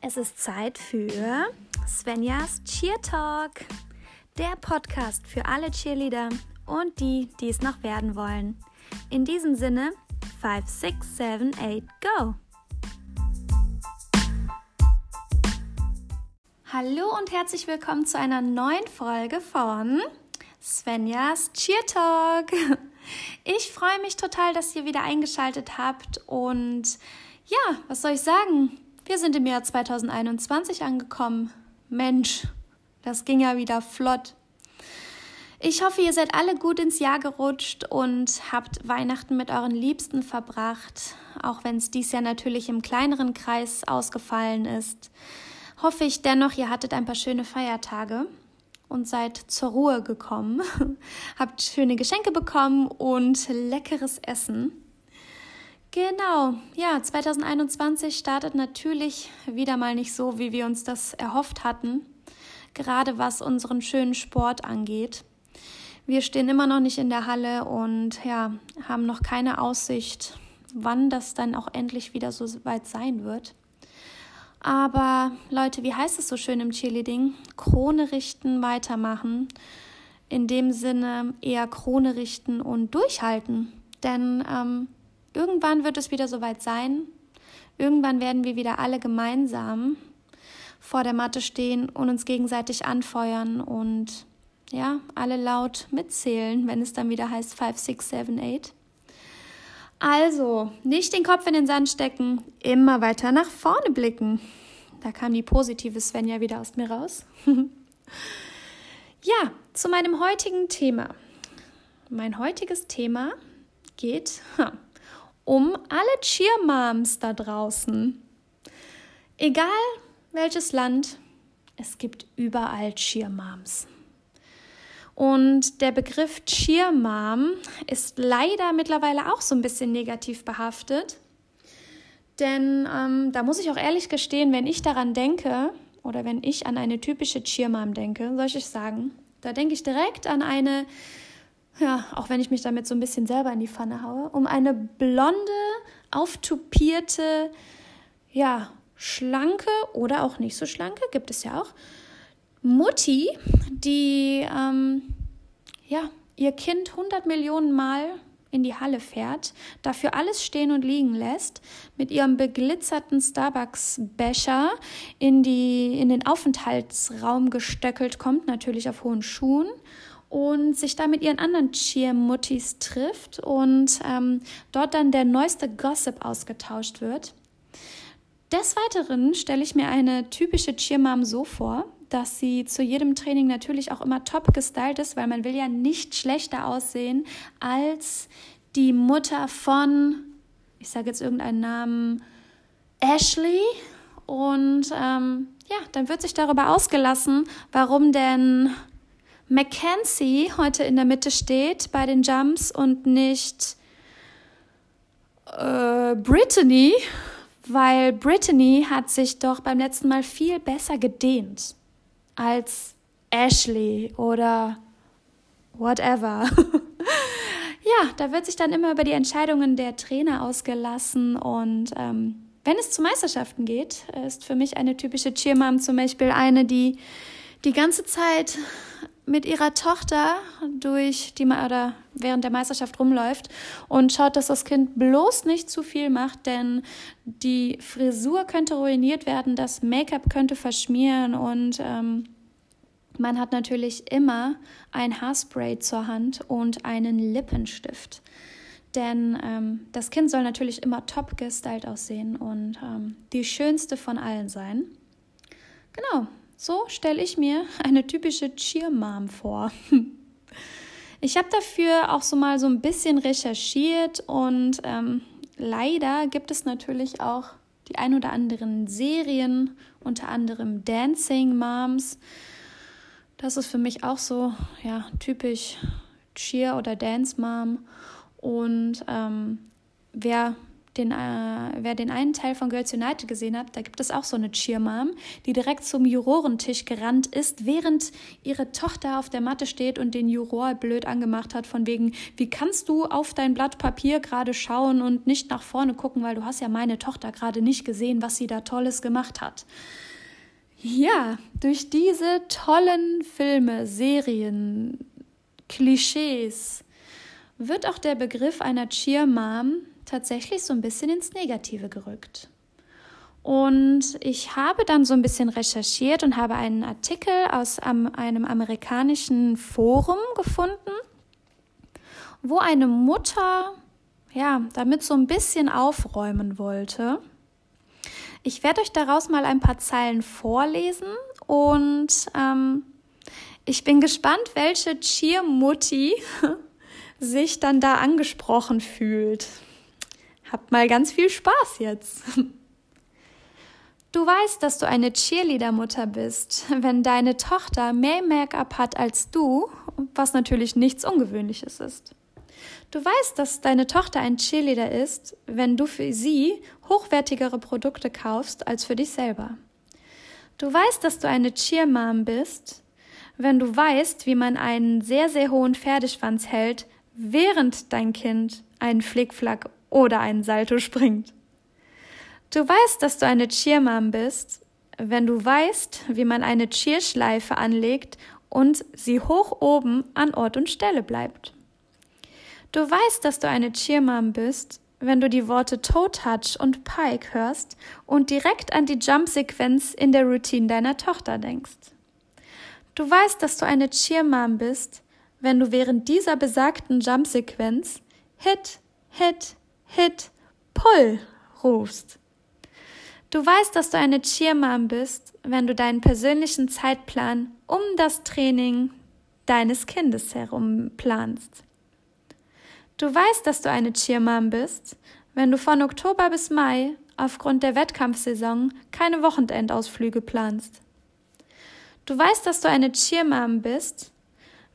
Es ist Zeit für Svenjas Cheer Talk, der Podcast für alle Cheerleader und die, die es noch werden wollen. In diesem Sinne, 5, 6, 7, 8, go! Hallo und herzlich willkommen zu einer neuen Folge von Svenjas Cheer Talk. Ich freue mich total, dass ihr wieder eingeschaltet habt und ja, was soll ich sagen? Wir sind im Jahr 2021 angekommen. Mensch, das ging ja wieder flott. Ich hoffe, ihr seid alle gut ins Jahr gerutscht und habt Weihnachten mit euren Liebsten verbracht, auch wenn es dies Jahr natürlich im kleineren Kreis ausgefallen ist. Hoffe ich dennoch, ihr hattet ein paar schöne Feiertage und seid zur Ruhe gekommen, habt schöne Geschenke bekommen und leckeres Essen. Genau, ja, 2021 startet natürlich wieder mal nicht so, wie wir uns das erhofft hatten, gerade was unseren schönen Sport angeht. Wir stehen immer noch nicht in der Halle und ja, haben noch keine Aussicht, wann das dann auch endlich wieder so weit sein wird. Aber Leute, wie heißt es so schön im Cheerleading? Krone richten, weitermachen. In dem Sinne eher Krone richten und durchhalten. Denn ähm, Irgendwann wird es wieder soweit sein. Irgendwann werden wir wieder alle gemeinsam vor der Matte stehen und uns gegenseitig anfeuern und ja, alle laut mitzählen, wenn es dann wieder heißt 5, 6, 7, 8. Also, nicht den Kopf in den Sand stecken, immer weiter nach vorne blicken. Da kam die positive Svenja wieder aus mir raus. ja, zu meinem heutigen Thema. Mein heutiges Thema geht um alle Cheermoms da draußen. Egal welches Land, es gibt überall Cheermoms. Und der Begriff Cheermom ist leider mittlerweile auch so ein bisschen negativ behaftet. Denn ähm, da muss ich auch ehrlich gestehen, wenn ich daran denke oder wenn ich an eine typische Cheermom denke, soll ich sagen, da denke ich direkt an eine ja, auch wenn ich mich damit so ein bisschen selber in die Pfanne haue, um eine blonde, auftupierte, ja, schlanke oder auch nicht so schlanke, gibt es ja auch, Mutti, die ähm, ja, ihr Kind 100 Millionen Mal in die Halle fährt, dafür alles stehen und liegen lässt, mit ihrem beglitzerten Starbucks-Becher in, in den Aufenthaltsraum gestöckelt kommt, natürlich auf hohen Schuhen und sich da mit ihren anderen Cheer-Muttis trifft und ähm, dort dann der neueste Gossip ausgetauscht wird. Des Weiteren stelle ich mir eine typische Cheermom so vor, dass sie zu jedem Training natürlich auch immer top gestylt ist, weil man will ja nicht schlechter aussehen als die Mutter von, ich sage jetzt irgendeinen Namen, Ashley. Und ähm, ja, dann wird sich darüber ausgelassen, warum denn Mackenzie heute in der Mitte steht bei den Jumps und nicht äh, Brittany, weil Brittany hat sich doch beim letzten Mal viel besser gedehnt als Ashley oder whatever. ja, da wird sich dann immer über die Entscheidungen der Trainer ausgelassen und ähm, wenn es zu Meisterschaften geht, ist für mich eine typische Cheermom zum Beispiel eine, die die ganze Zeit mit ihrer Tochter durch die oder während der Meisterschaft rumläuft und schaut, dass das Kind bloß nicht zu viel macht, denn die Frisur könnte ruiniert werden, das Make-up könnte verschmieren und ähm, man hat natürlich immer ein Haarspray zur Hand und einen Lippenstift. Denn ähm, das Kind soll natürlich immer top gestylt aussehen und ähm, die schönste von allen sein. Genau, so stelle ich mir eine typische Cheermom vor. Ich habe dafür auch so mal so ein bisschen recherchiert und ähm, leider gibt es natürlich auch die ein oder anderen Serien, unter anderem Dancing Moms. Das ist für mich auch so, ja, typisch Cheer- oder Dance Mom. Und ähm, wer den, äh, wer den einen Teil von Girls United gesehen hat, da gibt es auch so eine Cheermom, die direkt zum Jurorentisch gerannt ist, während ihre Tochter auf der Matte steht und den Juror blöd angemacht hat, von wegen, wie kannst du auf dein Blatt Papier gerade schauen und nicht nach vorne gucken, weil du hast ja meine Tochter gerade nicht gesehen, was sie da Tolles gemacht hat. Ja, durch diese tollen Filme, Serien, Klischees wird auch der Begriff einer Cheermom tatsächlich so ein bisschen ins Negative gerückt. Und ich habe dann so ein bisschen recherchiert und habe einen Artikel aus einem amerikanischen Forum gefunden, wo eine Mutter ja damit so ein bisschen aufräumen wollte. Ich werde euch daraus mal ein paar Zeilen vorlesen und ähm, ich bin gespannt, welche Cheer-Mutti sich dann da angesprochen fühlt. Habt mal ganz viel Spaß jetzt. Du weißt, dass du eine Cheerleader-Mutter bist, wenn deine Tochter mehr Make-up hat als du, was natürlich nichts Ungewöhnliches ist. Du weißt, dass deine Tochter ein Cheerleader ist, wenn du für sie hochwertigere Produkte kaufst als für dich selber. Du weißt, dass du eine Cheermom bist, wenn du weißt, wie man einen sehr, sehr hohen Pferdeschwanz hält, während dein Kind einen Flickflack oder einen Salto springt. Du weißt, dass du eine Cheermom bist, wenn du weißt, wie man eine Cheerschleife anlegt und sie hoch oben an Ort und Stelle bleibt. Du weißt, dass du eine Cheermom bist, wenn du die Worte Toe Touch und Pike hörst und direkt an die Jump-Sequenz in der Routine deiner Tochter denkst. Du weißt, dass du eine Cheermom bist, wenn du während dieser besagten Jump-Sequenz Hit, Hit, Hit, Pull rufst. Du weißt, dass du eine Cheermom bist, wenn du deinen persönlichen Zeitplan um das Training deines Kindes herum planst. Du weißt, dass du eine Cheermom bist, wenn du von Oktober bis Mai aufgrund der Wettkampfsaison keine Wochenendausflüge planst. Du weißt, dass du eine Cheermom bist,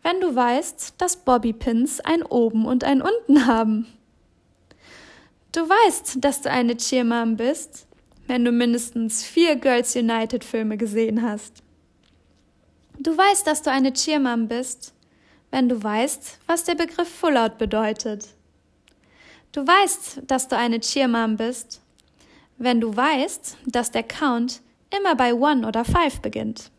wenn du weißt, dass Bobbypins ein Oben und ein Unten haben. Du weißt, dass du eine Cheermom bist, wenn du mindestens vier Girls United Filme gesehen hast. Du weißt, dass du eine Cheermom bist, wenn du weißt, was der Begriff Fullout bedeutet. Du weißt, dass du eine Cheermom bist, wenn du weißt, dass der Count immer bei One oder Five beginnt.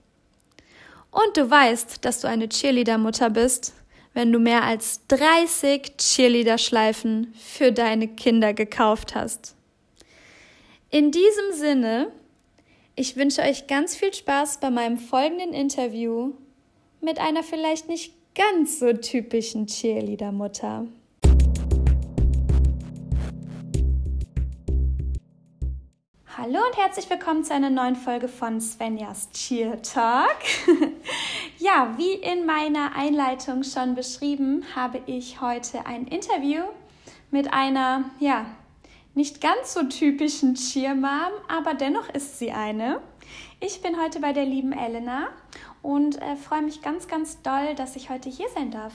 Und du weißt, dass du eine Cheerleader-Mutter bist, wenn du mehr als 30 Cheerleader-Schleifen für deine Kinder gekauft hast. In diesem Sinne, ich wünsche euch ganz viel Spaß bei meinem folgenden Interview mit einer vielleicht nicht ganz so typischen Cheerleader-Mutter. Hallo und herzlich willkommen zu einer neuen Folge von Svenjas Cheer Talk. ja, wie in meiner Einleitung schon beschrieben, habe ich heute ein Interview mit einer, ja, nicht ganz so typischen Cheermom, aber dennoch ist sie eine. Ich bin heute bei der lieben Elena und äh, freue mich ganz, ganz doll, dass ich heute hier sein darf.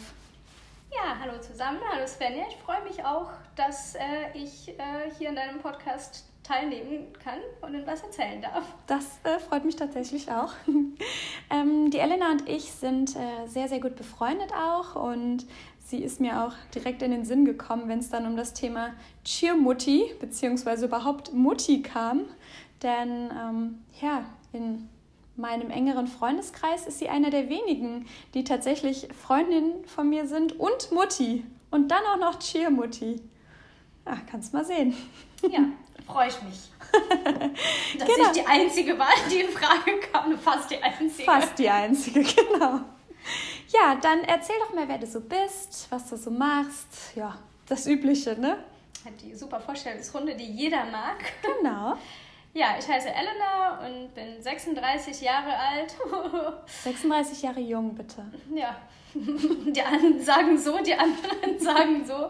Ja, hallo zusammen, hallo Svenja. Ich freue mich auch, dass äh, ich äh, hier in deinem Podcast teilnehmen kann und etwas erzählen darf. Das äh, freut mich tatsächlich auch. ähm, die Elena und ich sind äh, sehr, sehr gut befreundet auch und sie ist mir auch direkt in den Sinn gekommen, wenn es dann um das Thema Cheermutti bzw. überhaupt Mutti kam. Denn ähm, ja, in meinem engeren Freundeskreis ist sie eine der wenigen, die tatsächlich Freundin von mir sind und Mutti. Und dann auch noch Cheermutti. Ja, kannst mal sehen. Ja, freue ich mich. Dass genau. ich die einzige war, die in Frage kam. Fast die einzige. Fast die einzige, genau. Ja, dann erzähl doch mal, wer du so bist, was du so machst. Ja, das Übliche, ne? Die super Vorstellungsrunde, die jeder mag. Genau. Ja, ich heiße Elena und bin 36 Jahre alt. 36 Jahre jung, bitte. Ja, die einen sagen so, die anderen sagen so.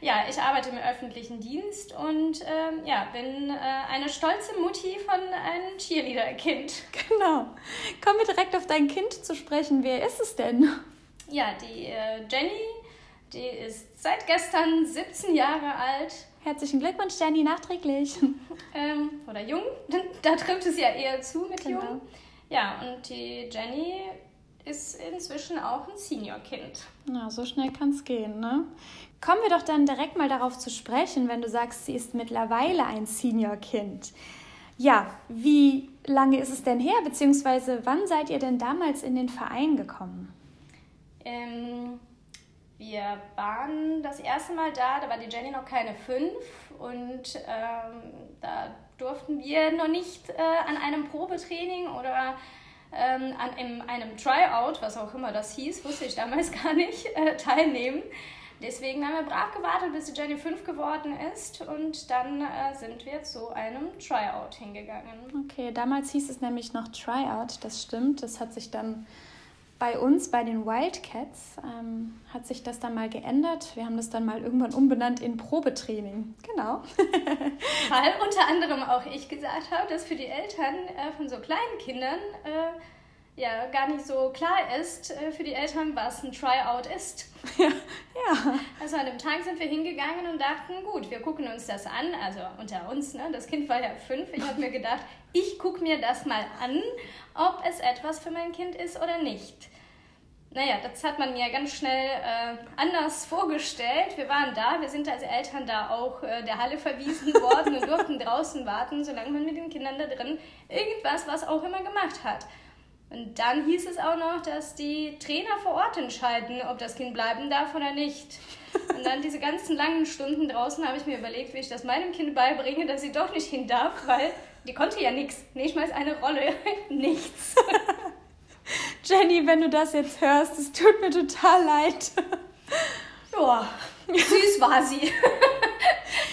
Ja, ich arbeite im öffentlichen Dienst und ähm, ja, bin äh, eine stolze Mutti von einem Cheerleader-Kind. Genau. Kommen wir direkt auf dein Kind zu sprechen. Wer ist es denn? Ja, die äh, Jenny, die ist seit gestern 17 Jahre alt Herzlichen Glückwunsch, Jenny, nachträglich. Ähm, oder jung, da trifft es ja eher zu mit genau. jung. Ja, und die Jenny ist inzwischen auch ein Senior-Kind. Na, so schnell kann es gehen, ne? Kommen wir doch dann direkt mal darauf zu sprechen, wenn du sagst, sie ist mittlerweile ein Senior-Kind. Ja, wie lange ist es denn her, beziehungsweise wann seid ihr denn damals in den Verein gekommen? Ähm, wir waren das erste Mal da, da war die Jenny noch keine fünf und ähm, da durften wir noch nicht äh, an einem Probetraining oder ähm, an in einem Tryout, was auch immer das hieß, wusste ich damals gar nicht, äh, teilnehmen. Deswegen haben wir brav gewartet, bis die Jenny 5 geworden ist und dann äh, sind wir zu einem Tryout hingegangen. Okay, damals hieß es nämlich noch Tryout, das stimmt. Das hat sich dann bei uns, bei den Wildcats, ähm, hat sich das dann mal geändert. Wir haben das dann mal irgendwann umbenannt in Probetraining. Genau. Weil unter anderem auch ich gesagt habe, dass für die Eltern äh, von so kleinen Kindern äh, ja gar nicht so klar ist äh, für die Eltern, was ein Tryout ist. Ja, ja. Also an dem Tag sind wir hingegangen und dachten, gut, wir gucken uns das an. Also unter uns, ne? Das Kind war ja fünf. Ich habe mir gedacht, ich gucke mir das mal an, ob es etwas für mein Kind ist oder nicht. Naja, das hat man mir ganz schnell äh, anders vorgestellt. Wir waren da, wir sind als Eltern da auch äh, der Halle verwiesen worden und durften draußen warten, solange man mit den Kindern da drin irgendwas, was auch immer gemacht hat. Und dann hieß es auch noch, dass die Trainer vor Ort entscheiden, ob das Kind bleiben darf oder nicht. Und dann diese ganzen langen Stunden draußen habe ich mir überlegt, wie ich das meinem Kind beibringe, dass sie doch nicht hin darf, weil die konnte ja nichts. Nicht mal eine Rolle. nichts. Jenny, wenn du das jetzt hörst, es tut mir total leid. Ja, süß war sie.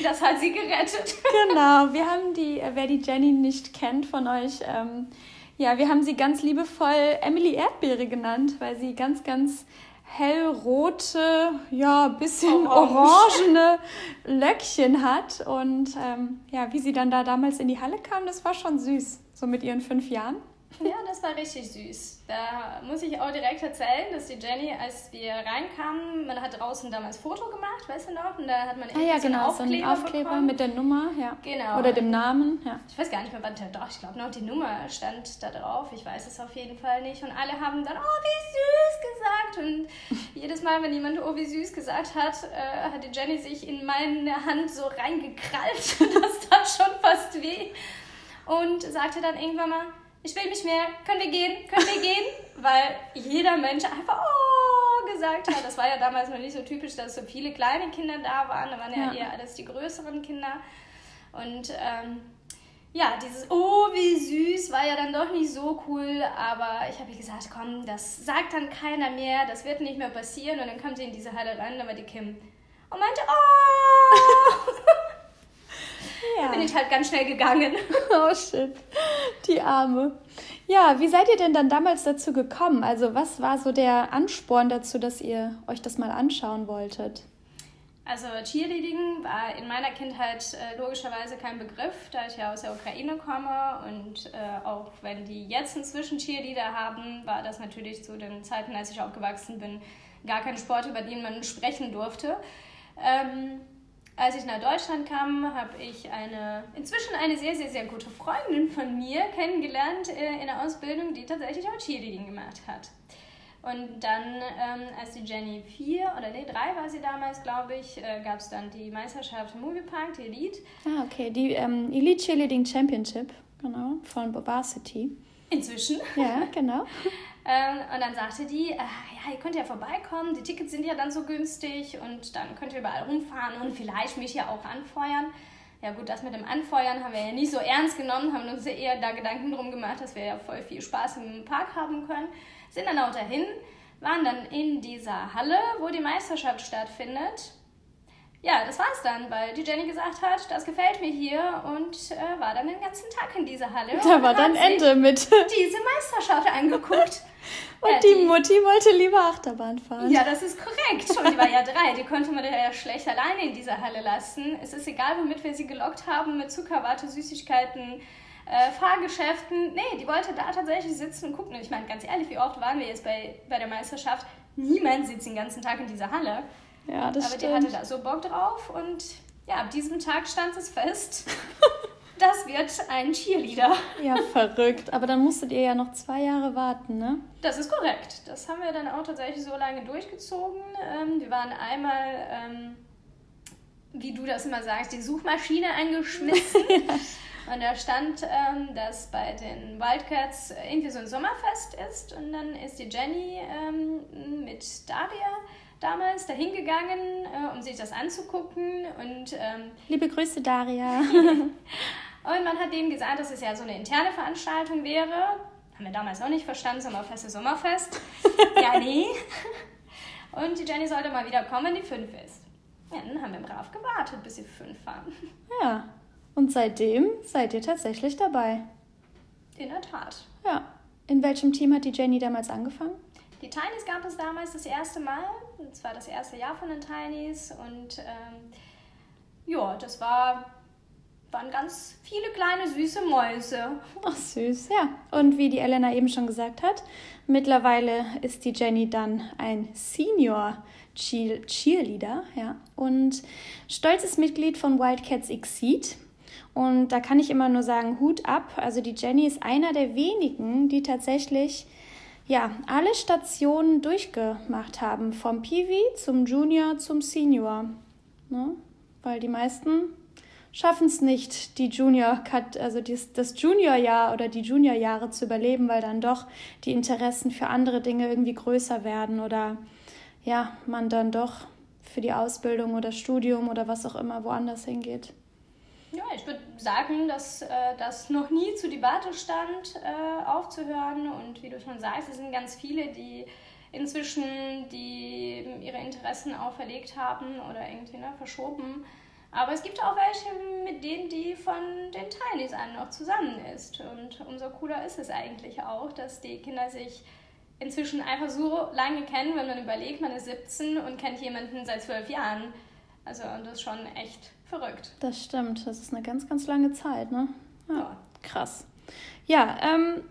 Das hat sie gerettet. Genau, wir haben die, wer die Jenny nicht kennt von euch, ähm, ja, wir haben sie ganz liebevoll Emily Erdbeere genannt, weil sie ganz, ganz hellrote, ja, bisschen orangene Löckchen hat. Und ähm, ja, wie sie dann da damals in die Halle kam, das war schon süß, so mit ihren fünf Jahren. Ja, das war richtig süß. Da muss ich auch direkt erzählen, dass die Jenny, als wir reinkamen, man hat draußen damals Foto gemacht, weißt du noch? Und da hat man ah, ja, genau, so einen Aufkleber bekommen. mit der Nummer, ja. Genau. Oder dem Namen, ja. Ich weiß gar nicht mehr, wann der, doch, ich glaube noch die Nummer stand da drauf. Ich weiß es auf jeden Fall nicht. Und alle haben dann, oh, wie süß gesagt. Und jedes Mal, wenn jemand oh, wie süß gesagt hat, äh, hat die Jenny sich in meine Hand so reingekrallt. das tat schon fast weh. Und sagte dann irgendwann mal, ich will nicht mehr, können wir gehen, können wir gehen? Weil jeder Mensch einfach oh gesagt hat. Das war ja damals noch nicht so typisch, dass so viele kleine Kinder da waren. Da waren ja, ja. eher alles die größeren Kinder. Und ähm, ja, dieses Oh, wie süß war ja dann doch nicht so cool. Aber ich habe gesagt, komm, das sagt dann keiner mehr, das wird nicht mehr passieren. Und dann kam sie in diese Halle rein, da war die Kim und meinte, oh! ja. bin ich halt ganz schnell gegangen. Oh shit, die Arme. Ja, wie seid ihr denn dann damals dazu gekommen? Also was war so der Ansporn dazu, dass ihr euch das mal anschauen wolltet? Also Cheerleading war in meiner Kindheit äh, logischerweise kein Begriff, da ich ja aus der Ukraine komme und äh, auch wenn die jetzt inzwischen Cheerleader haben, war das natürlich zu den Zeiten, als ich aufgewachsen bin, gar kein Sport, über den man sprechen durfte. Ähm, als ich nach Deutschland kam, habe ich eine, inzwischen eine sehr, sehr, sehr gute Freundin von mir kennengelernt äh, in der Ausbildung, die tatsächlich auch Cheerleading gemacht hat. Und dann, ähm, als die Jenny vier oder nee, drei war sie damals, glaube ich, äh, gab es dann die Meisterschaft im Moviepark, die Elite. Ah, okay, die ähm, Elite Cheerleading Championship, genau, von Varsity. Inzwischen. Ja, genau. Ähm, und dann sagte die, äh, ja, ihr könnt ja vorbeikommen, die Tickets sind ja dann so günstig und dann könnt ihr überall rumfahren und vielleicht mich ja auch anfeuern. Ja gut, das mit dem Anfeuern haben wir ja nicht so ernst genommen, haben uns eher da Gedanken drum gemacht, dass wir ja voll viel Spaß im Park haben können. Sind dann auch dahin, waren dann in dieser Halle, wo die Meisterschaft stattfindet ja, das war's dann, weil die Jenny gesagt hat, das gefällt mir hier und äh, war dann den ganzen Tag in dieser Halle. Da war dann Ende mit. Diese Meisterschaft angeguckt. und ja, die, die, Mutti wollte lieber Achterbahn fahren. Ja, das ist korrekt. Und die war ja drei, die konnte man ja schlecht alleine in dieser Halle lassen. Es ist egal, womit wir sie gelockt haben, mit Zuckerwatte, Süßigkeiten, äh, Fahrgeschäften. Nee, die wollte da tatsächlich sitzen und gucken. Und ich meine, ganz ehrlich, wie oft waren wir jetzt bei, bei der Meisterschaft? Niemand sitzt den ganzen Tag in dieser Halle. Ja, das Aber stimmt. die hatte da so Bock drauf und ja, ab diesem Tag stand es fest. Das wird ein Cheerleader. Ja, verrückt. Aber dann musstet ihr ja noch zwei Jahre warten, ne? Das ist korrekt. Das haben wir dann auch tatsächlich so lange durchgezogen. Ähm, wir waren einmal, ähm, wie du das immer sagst, die Suchmaschine eingeschmissen. Und da stand, ähm, dass bei den Wildcats irgendwie so ein Sommerfest ist. Und dann ist die Jenny ähm, mit Daria damals dahin gegangen, äh, um sich das anzugucken. Und, ähm, Liebe Grüße, Daria. und man hat denen gesagt, dass es ja so eine interne Veranstaltung wäre. Haben wir damals auch nicht verstanden, Sommerfest ist Sommerfest. ja, nee. Und die Jenny sollte mal wieder kommen, wenn die fünf ist. Ja, dann haben wir brav gewartet, bis sie fünf waren. Ja, und seitdem seid ihr tatsächlich dabei. In der Tat. Ja. In welchem Team hat die Jenny damals angefangen? Die Tinys gab es damals das erste Mal. Das war das erste Jahr von den Tinys. Und ähm, ja, das war, waren ganz viele kleine süße Mäuse. Ach süß, ja. Und wie die Elena eben schon gesagt hat, mittlerweile ist die Jenny dann ein Senior Cheerleader ja, und stolzes Mitglied von Wildcats Exceed. Und da kann ich immer nur sagen, Hut ab. Also die Jenny ist einer der wenigen, die tatsächlich ja, alle Stationen durchgemacht haben, vom Peewee zum Junior zum Senior. Ne? Weil die meisten schaffen es nicht, die Junior also das, das Juniorjahr oder die Juniorjahre zu überleben, weil dann doch die Interessen für andere Dinge irgendwie größer werden oder ja, man dann doch für die Ausbildung oder Studium oder was auch immer woanders hingeht. Ja, ich würde sagen, dass äh, das noch nie zur Debatte stand, äh, aufzuhören. Und wie du schon sagst, es sind ganz viele, die inzwischen die ihre Interessen auch verlegt haben oder irgendwie ne, verschoben. Aber es gibt auch welche, mit denen die von den an noch zusammen ist. Und umso cooler ist es eigentlich auch, dass die Kinder sich inzwischen einfach so lange kennen, wenn man überlegt, man ist 17 und kennt jemanden seit zwölf Jahren. Also das ist schon echt verrückt. Das stimmt, das ist eine ganz, ganz lange Zeit, ne? Ja, ja. krass. Ja, ähm,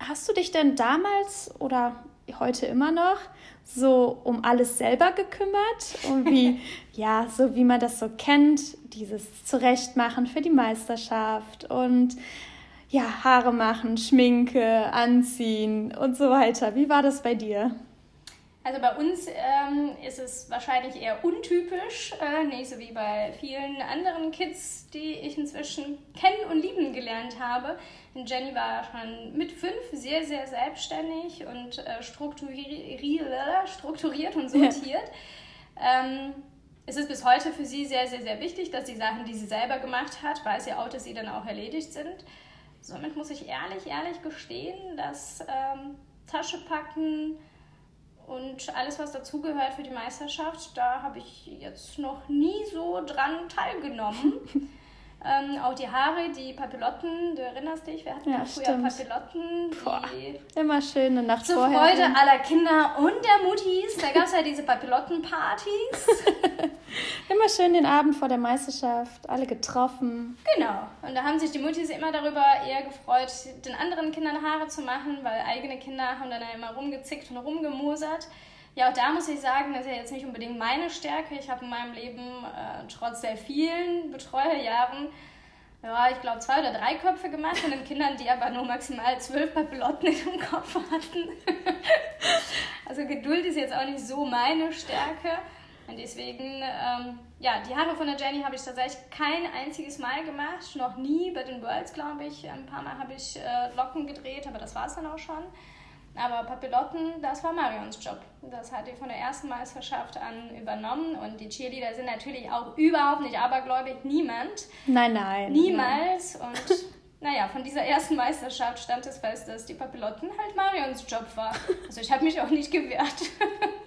hast du dich denn damals oder heute immer noch so um alles selber gekümmert und wie ja so wie man das so kennt dieses zurechtmachen für die Meisterschaft und ja Haare machen Schminke anziehen und so weiter wie war das bei dir also bei uns ähm, ist es wahrscheinlich eher untypisch, äh, nicht so wie bei vielen anderen Kids, die ich inzwischen kennen und lieben gelernt habe. Denn Jenny war schon mit fünf sehr, sehr selbstständig und äh, strukturiert, strukturiert und sortiert. Ja. Ähm, es ist bis heute für sie sehr, sehr, sehr wichtig, dass die Sachen, die sie selber gemacht hat, weil sie Autos sie dann auch erledigt sind. Somit muss ich ehrlich, ehrlich gestehen, dass ähm, Tasche packen, und alles, was dazugehört für die Meisterschaft, da habe ich jetzt noch nie so dran teilgenommen. ähm, auch die Haare, die Papillotten, du erinnerst dich, wir hatten ja, früher stimmt. Papillotten. Die Immer schön eine Nacht Zur vorher. Freude aller Kinder und der Muttis. Da gab es ja diese Papillottenpartys. immer schön den Abend vor der Meisterschaft, alle getroffen. Genau. Und da haben sich die Muttis immer darüber eher gefreut, den anderen Kindern Haare zu machen, weil eigene Kinder haben dann ja immer rumgezickt und rumgemosert. Ja, auch da muss ich sagen, das ist ja jetzt nicht unbedingt meine Stärke. Ich habe in meinem Leben äh, trotz der vielen Betreuerjahren ja, ich glaube, zwei oder drei Köpfe gemacht von den Kindern, die aber nur maximal zwölf Papillotten im Kopf hatten. also Geduld ist jetzt auch nicht so meine Stärke. Und deswegen, ähm, ja, die Haare von der Jenny habe ich tatsächlich kein einziges Mal gemacht. Noch nie bei den Worlds, glaube ich. Ein paar Mal habe ich äh, Locken gedreht, aber das war es dann auch schon. Aber Papillotten, das war Marions Job. Das hat die von der ersten Meisterschaft an übernommen. Und die Cheerleader sind natürlich auch überhaupt nicht abergläubig. Niemand. Nein, nein. Niemals. Nein. Und naja, von dieser ersten Meisterschaft stand es fest, dass die Papillotten halt Marions Job war. Also ich habe mich auch nicht gewehrt.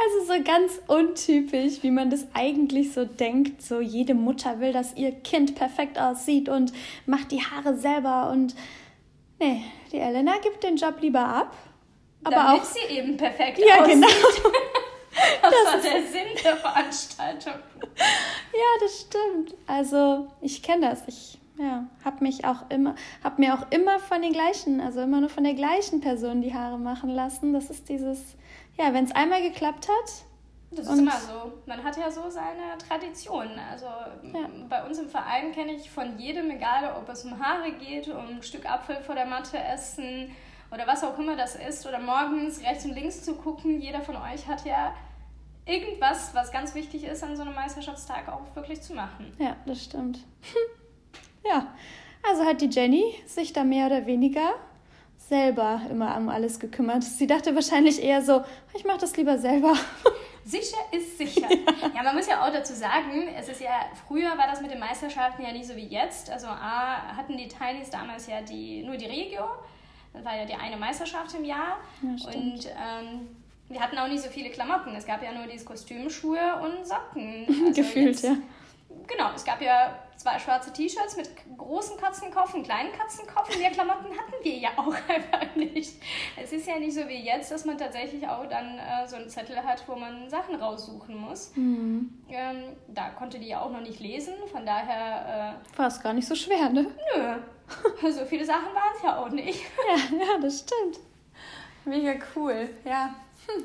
Also so ganz untypisch, wie man das eigentlich so denkt. So jede Mutter will, dass ihr Kind perfekt aussieht und macht die Haare selber und nee, die Elena gibt den Job lieber ab. Aber Damit auch sie eben perfekt ja, aussieht. Genau. das, das war der Sinn der Veranstaltung. Ja, das stimmt. Also ich kenne das. Ich ja, habe mich auch immer, habe mir auch immer von den gleichen, also immer nur von der gleichen Person die Haare machen lassen. Das ist dieses, ja, wenn es einmal geklappt hat, Das ist immer so. Man hat ja so seine Traditionen. Also ja. bei uns im Verein kenne ich von jedem, egal ob es um Haare geht, um ein Stück Apfel vor der Matte essen oder was auch immer das ist, oder morgens rechts und links zu gucken. Jeder von euch hat ja irgendwas, was ganz wichtig ist, an so einem Meisterschaftstag auch wirklich zu machen. Ja, das stimmt. ja, also hat die Jenny sich da mehr oder weniger selber immer um alles gekümmert. Sie dachte wahrscheinlich eher so, ich mache das lieber selber. Sicher ist sicher. Ja. ja. man muss ja auch dazu sagen, es ist ja, früher war das mit den Meisterschaften ja nicht so wie jetzt. Also A, hatten die Tinies damals ja die, nur die Regio. Das war ja die eine Meisterschaft im Jahr. Ja, und ähm, wir hatten auch nicht so viele Klamotten. Es gab ja nur dieses Kostüm, Schuhe und Socken. Also Gefühlt, jetzt, ja. Genau, es gab ja zwei schwarze T-Shirts mit großen Katzenkopf und kleinen Katzenkopf. Und die Klamotten hatten wir ja auch einfach nicht. Es ist ja nicht so wie jetzt, dass man tatsächlich auch dann äh, so einen Zettel hat, wo man Sachen raussuchen muss. Mhm. Ähm, da konnte die ja auch noch nicht lesen, von daher... Äh, War es gar nicht so schwer, ne? Nö. so viele Sachen waren es ja auch nicht. ja, ja, das stimmt. Mega cool, ja. Hm.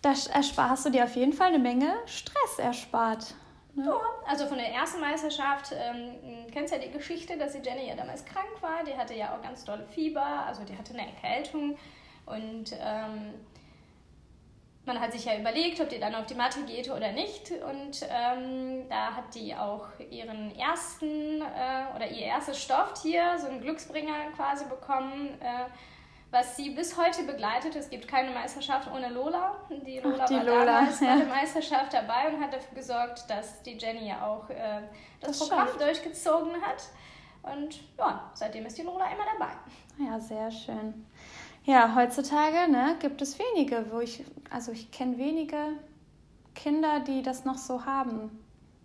Da ersparst du dir auf jeden Fall eine Menge Stress erspart. Ne? Ja, also von der ersten Meisterschaft ähm, kennst ja die Geschichte, dass die Jenny ja damals krank war. Die hatte ja auch ganz dolle Fieber, also die hatte eine Erkältung. Und ähm, man hat sich ja überlegt, ob die dann auf die Matte geht oder nicht. Und ähm, da hat die auch ihren ersten äh, oder ihr erstes Stofftier, so einen Glücksbringer quasi bekommen. Äh, was sie bis heute begleitet. Es gibt keine Meisterschaft ohne Lola. Die Lola Ach, die war Lola, damals ja. bei der Meisterschaft dabei und hat dafür gesorgt, dass die Jenny ja auch äh, das, das, Programm schafft. durchgezogen hat. Und ja, seitdem ist die Lola immer dabei. Ja, sehr schön. Ja, heutzutage ne, gibt es wenige, wo ich, also ich kenne wenige Kinder, die das noch so haben.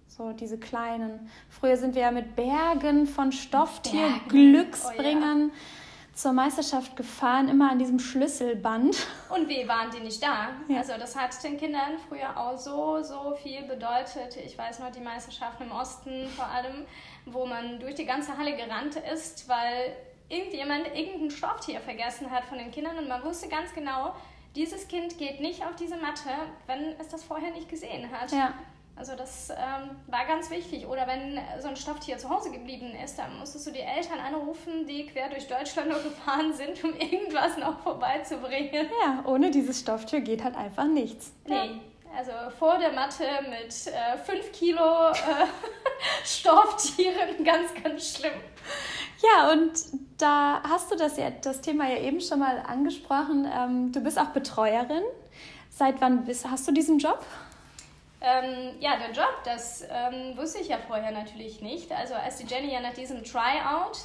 So diese kleinen. Früher sind wir ja mit Bergen von Stofftier, Glücksbringern. Oh, ja zur Meisterschaft gefahren, immer an diesem Schlüsselband. Und wie waren die nicht da? Ja. Also das hat den Kindern früher auch so, so viel bedeutet. Ich weiß noch, die Meisterschaften im Osten vor allem, wo man durch die ganze Halle gerannt ist, weil irgendjemand irgendein Stofftier vergessen hat von den Kindern und man wusste ganz genau, dieses Kind geht nicht auf diese Matte, wenn es das vorher nicht gesehen hat. Ja. Also das ähm, war ganz wichtig. Oder wenn so ein Stofftier zu Hause geblieben ist, dann musstest du die Eltern anrufen, die quer durch Deutschland nur gefahren sind, um irgendwas noch vorbeizubringen. Ja, ohne dieses Stofftier geht halt einfach nichts. Nee. Ja. Also vor der Matte mit 5 äh, Kilo äh, Stofftieren, ganz, ganz schlimm. Ja, und da hast du das, ja, das Thema ja eben schon mal angesprochen. Ähm, du bist auch Betreuerin. Seit wann bist, hast du diesen Job? Ähm, ja, der Job, das ähm, wusste ich ja vorher natürlich nicht. Also als die Jenny ja nach diesem Tryout,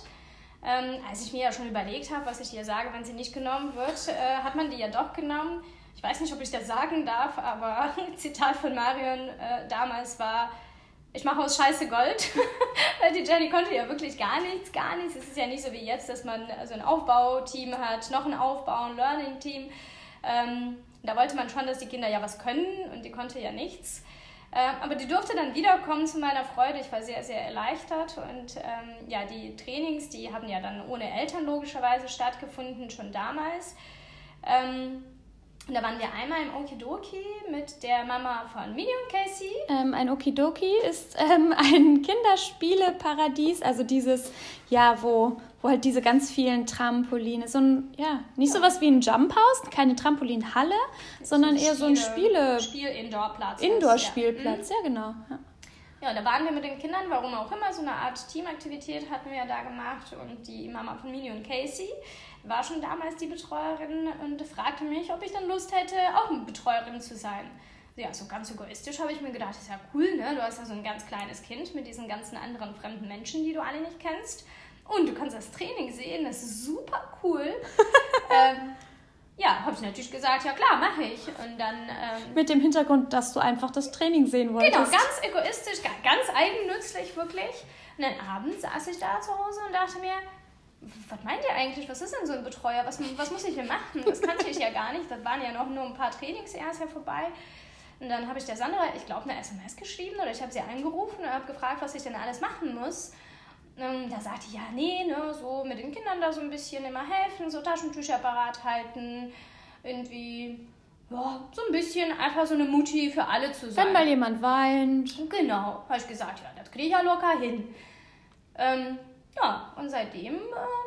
ähm, als ich mir ja schon überlegt habe, was ich ihr sage, wenn sie nicht genommen wird, äh, hat man die ja doch genommen. Ich weiß nicht, ob ich das sagen darf, aber Zitat von Marion äh, damals war, ich mache aus Scheiße Gold. Die Jenny konnte ja wirklich gar nichts, gar nichts. Es ist ja nicht so wie jetzt, dass man so ein Aufbauteam hat, noch ein Aufbau, ein Learning-Team. Ähm, da wollte man schon, dass die Kinder ja was können und die konnte ja nichts. Ähm, aber die durfte dann wiederkommen zu meiner Freude. Ich war sehr, sehr erleichtert. Und ähm, ja, die Trainings, die haben ja dann ohne Eltern logischerweise stattgefunden, schon damals. Ähm, da waren wir einmal im Okidoki mit der Mama von Mini und Casey. Ähm, ein Okidoki ist ähm, ein Kinderspieleparadies, also dieses, ja, wo, wo halt diese ganz vielen Trampoline, so ein, ja, nicht ja. sowas wie ein Jumphouse, keine Trampolinhalle, sondern eher so ein Spiele... Spiel-Indoor-Platz. Indoor-Spielplatz, ja. ja, genau. Ja. Ja, da waren wir mit den Kindern, warum auch immer, so eine Art Teamaktivität hatten wir ja da gemacht und die Mama von Mini und Casey war schon damals die Betreuerin und fragte mich, ob ich dann Lust hätte, auch eine Betreuerin zu sein. Ja, so ganz egoistisch habe ich mir gedacht, ist ja cool, ne? Du hast ja so ein ganz kleines Kind mit diesen ganzen anderen fremden Menschen, die du alle nicht kennst. Und du kannst das Training sehen, das ist super cool. ähm, ja, habe ich natürlich gesagt, ja klar, mache ich. Und dann. Ähm, Mit dem Hintergrund, dass du einfach das Training sehen wolltest. Genau, ganz egoistisch, ganz eigennützig wirklich. Und dann abends saß ich da zu Hause und dachte mir, was meint ihr eigentlich? Was ist denn so ein Betreuer? Was, was muss ich denn machen? Das kannte ich ja gar nicht. Das waren ja noch nur ein paar Trainings erst ja vorbei. Und dann habe ich der Sandra, ich glaube, eine SMS geschrieben oder ich habe sie angerufen und habe gefragt, was ich denn alles machen muss. Und da sagte ich, ja, nee, ne, so mit den Kindern da so ein bisschen immer helfen, so Taschentücher parat halten, irgendwie ja, so ein bisschen einfach so eine Mutti für alle zu sein. Wenn mal jemand weint. Genau, habe ich gesagt, ja, das kriege ich ja locker hin. Ähm, ja, und seitdem äh,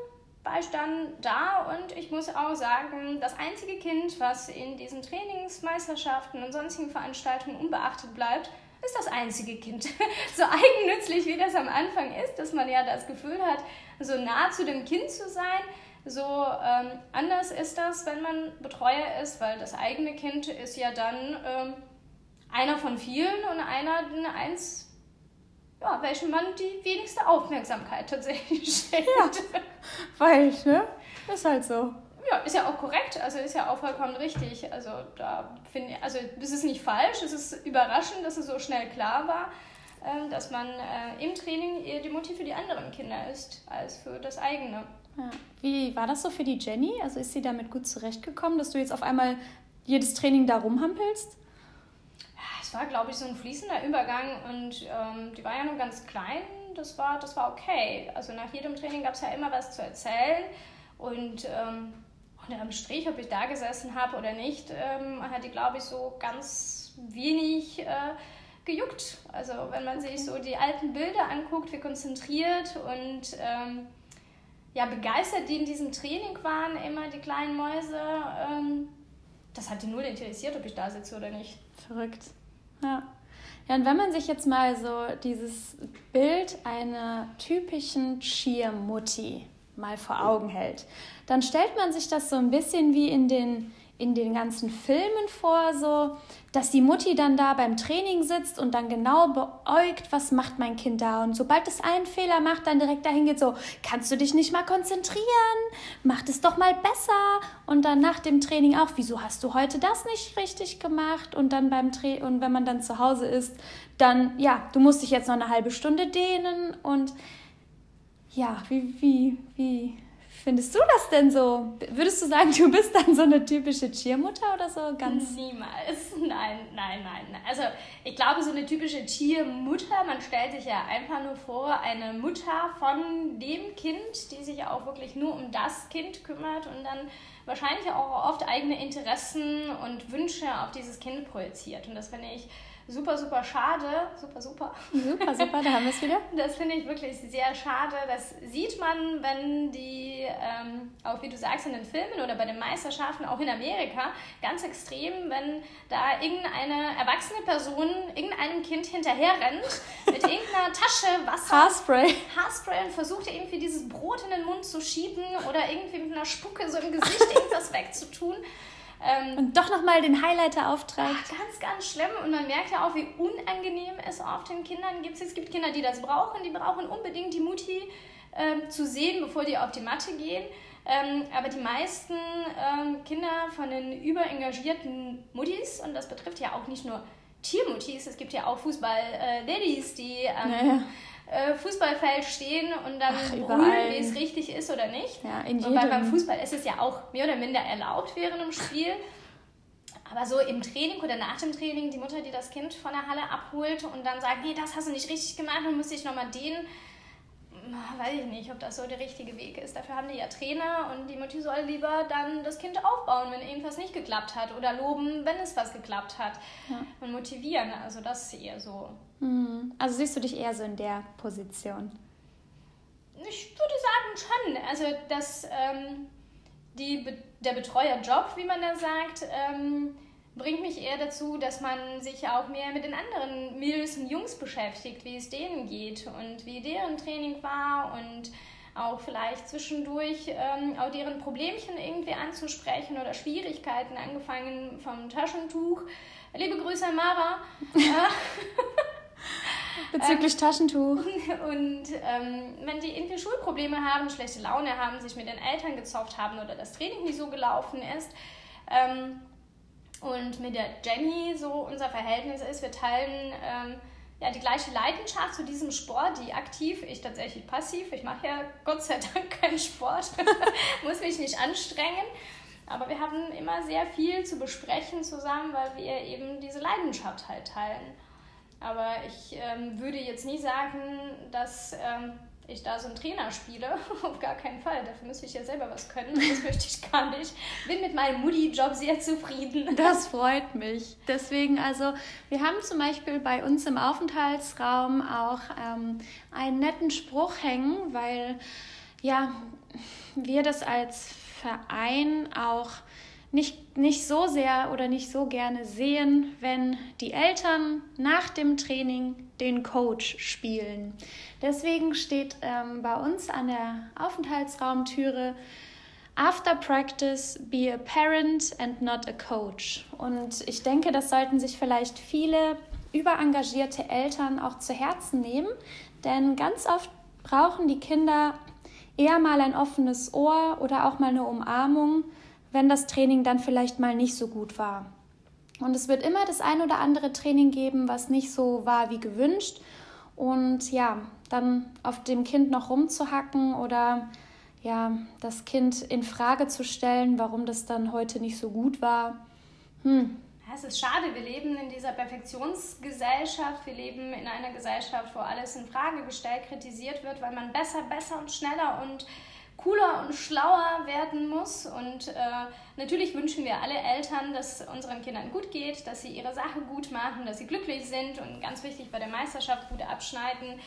dann da und ich muss auch sagen, das einzige Kind, was in diesen Trainingsmeisterschaften und sonstigen Veranstaltungen unbeachtet bleibt, ist das einzige Kind. so eigennützlich wie das am Anfang ist, dass man ja das Gefühl hat, so nah zu dem Kind zu sein. So ähm, anders ist das, wenn man Betreuer ist, weil das eigene Kind ist ja dann ähm, einer von vielen und einer eins ja, welchem man die wenigste Aufmerksamkeit tatsächlich schenkt. Ja, weil, ne? Ist halt so. Ja, ist ja auch korrekt, also ist ja auch vollkommen richtig. Also da finde ich, also das ist nicht falsch, es ist überraschend, dass es so schnell klar war, äh, dass man äh, im Training eher die Motiv für die anderen Kinder ist, als für das eigene. Ja. Wie war das so für die Jenny? Also ist sie damit gut zurechtgekommen, dass du jetzt auf einmal jedes Training da rumhampelst? es war, glaube ich, so ein fließender Übergang und ähm, die war ja nur ganz klein. Das war, das war okay. Also nach jedem Training gab es ja immer was zu erzählen und ähm, am Strich, ob ich da gesessen habe oder nicht, ähm, hat die, glaube ich, so ganz wenig äh, gejuckt. Also wenn man sich so die alten Bilder anguckt, wie konzentriert und ähm, ja, begeistert die in diesem Training waren, immer die kleinen Mäuse, ähm, das hat die null interessiert, ob ich da sitze oder nicht. Verrückt. Ja. Ja, und wenn man sich jetzt mal so dieses Bild einer typischen Cheer-Mutti mal vor Augen hält, dann stellt man sich das so ein bisschen wie in den in den ganzen Filmen vor, so, dass die Mutti dann da beim Training sitzt und dann genau beäugt, was macht mein Kind da. Und sobald es einen Fehler macht, dann direkt dahin geht, so, kannst du dich nicht mal konzentrieren? Mach es doch mal besser. Und dann nach dem Training auch, wieso hast du heute das nicht richtig gemacht? Und dann beim Tra und wenn man dann zu Hause ist, dann, ja, du musst dich jetzt noch eine halbe Stunde dehnen und ja, wie, wie, wie findest du das denn so? Würdest du sagen, du bist dann so eine typische Cheermutter oder so ganz? Niemals. Nein, nein, nein. Also ich glaube, so eine typische Cheermutter, man stellt sich ja einfach nur vor, eine Mutter von dem Kind, die sich auch wirklich nur um das Kind kümmert und dann wahrscheinlich auch oft eigene Interessen und Wünsche auf dieses Kind projiziert. Und das finde ich super, super schade. Super, super. Super, super, da haben wir es wieder. Das finde ich wirklich sehr schade. Das sieht man, wenn die, ähm, auch wie du sagst, in den Filmen oder bei den Meisterschaften, auch in Amerika, ganz extrem, wenn da irgendeine erwachsene Person irgendeinem Kind hinterher rennt mit irgendeiner Tasche Wasser. Haarspray. Haarspray und versucht irgendwie dieses Brot in den Mund zu schieben oder irgendwie mit einer Spucke so im Gesicht irgendwas wegzutun. Ähm, und doch nochmal den Highlighter aufträgt. Ach, ganz, ganz schlimm. Und man merkt ja auch, wie unangenehm es oft den Kindern gibt. Es gibt Kinder, die das brauchen. Die brauchen unbedingt die Mutti ähm, zu sehen, bevor die auf die Matte gehen. Ähm, aber die meisten ähm, Kinder von den überengagierten Muttis, und das betrifft ja auch nicht nur Tiermuttis, es gibt ja auch Fußball-Ladies, die ähm, naja. Äh, Fußballfeld stehen und dann brüllen, wie es richtig ist oder nicht. Ja, in jedem. Wobei beim Fußball ist es ja auch mehr oder minder erlaubt während dem Spiel. Aber so im Training oder nach dem Training, die Mutter, die das Kind von der Halle abholt und dann sagt, nee, das hast du nicht richtig gemacht, dann muss ich nochmal den weiß ich nicht, ob das so der richtige Weg ist. Dafür haben die ja Trainer und die Mutti soll lieber dann das Kind aufbauen, wenn irgendwas nicht geklappt hat oder loben, wenn es was geklappt hat ja. und motivieren. Also das ist eher so. Mhm. Also siehst du dich eher so in der Position? Ich würde sagen schon. Also dass ähm, die, der Betreuerjob, wie man da sagt, ähm, bringt mich eher dazu, dass man sich auch mehr mit den anderen Mädels und Jungs beschäftigt, wie es denen geht und wie deren Training war und auch vielleicht zwischendurch ähm, auch deren Problemchen irgendwie anzusprechen oder Schwierigkeiten, angefangen vom Taschentuch. Liebe Grüße an Mara. Bezüglich ähm, Taschentuch. Und ähm, wenn die irgendwie Schulprobleme haben, schlechte Laune haben, sich mit den Eltern gezofft haben oder das Training nicht so gelaufen ist, ähm, und mit der Jenny so unser Verhältnis ist, wir teilen ähm, ja, die gleiche Leidenschaft zu diesem Sport, die aktiv, ich tatsächlich passiv. Ich mache ja Gott sei Dank keinen Sport, muss mich nicht anstrengen. Aber wir haben immer sehr viel zu besprechen zusammen, weil wir eben diese Leidenschaft halt teilen. Aber ich ähm, würde jetzt nie sagen, dass ähm, ich da so einen Trainer spiele. Auf gar keinen Fall. Dafür müsste ich ja selber was können. Das möchte ich gar nicht. Bin mit meinem Mutti-Job sehr zufrieden. Das freut mich. Deswegen, also, wir haben zum Beispiel bei uns im Aufenthaltsraum auch ähm, einen netten Spruch hängen, weil ja, wir das als Verein auch nicht, nicht so sehr oder nicht so gerne sehen, wenn die Eltern nach dem Training den Coach spielen. Deswegen steht ähm, bei uns an der Aufenthaltsraumtüre After practice, be a parent and not a coach. Und ich denke, das sollten sich vielleicht viele überengagierte Eltern auch zu Herzen nehmen, denn ganz oft brauchen die Kinder eher mal ein offenes Ohr oder auch mal eine Umarmung, wenn das Training dann vielleicht mal nicht so gut war. Und es wird immer das ein oder andere Training geben, was nicht so war wie gewünscht. Und ja, dann auf dem Kind noch rumzuhacken oder ja, das Kind in Frage zu stellen, warum das dann heute nicht so gut war. Hm. Es ist schade, wir leben in dieser Perfektionsgesellschaft, wir leben in einer Gesellschaft, wo alles in Frage gestellt, kritisiert wird, weil man besser, besser und schneller und cooler und schlauer werden muss. Und äh, natürlich wünschen wir alle Eltern, dass unseren Kindern gut geht, dass sie ihre Sache gut machen, dass sie glücklich sind und ganz wichtig bei der Meisterschaft gut abschneiden.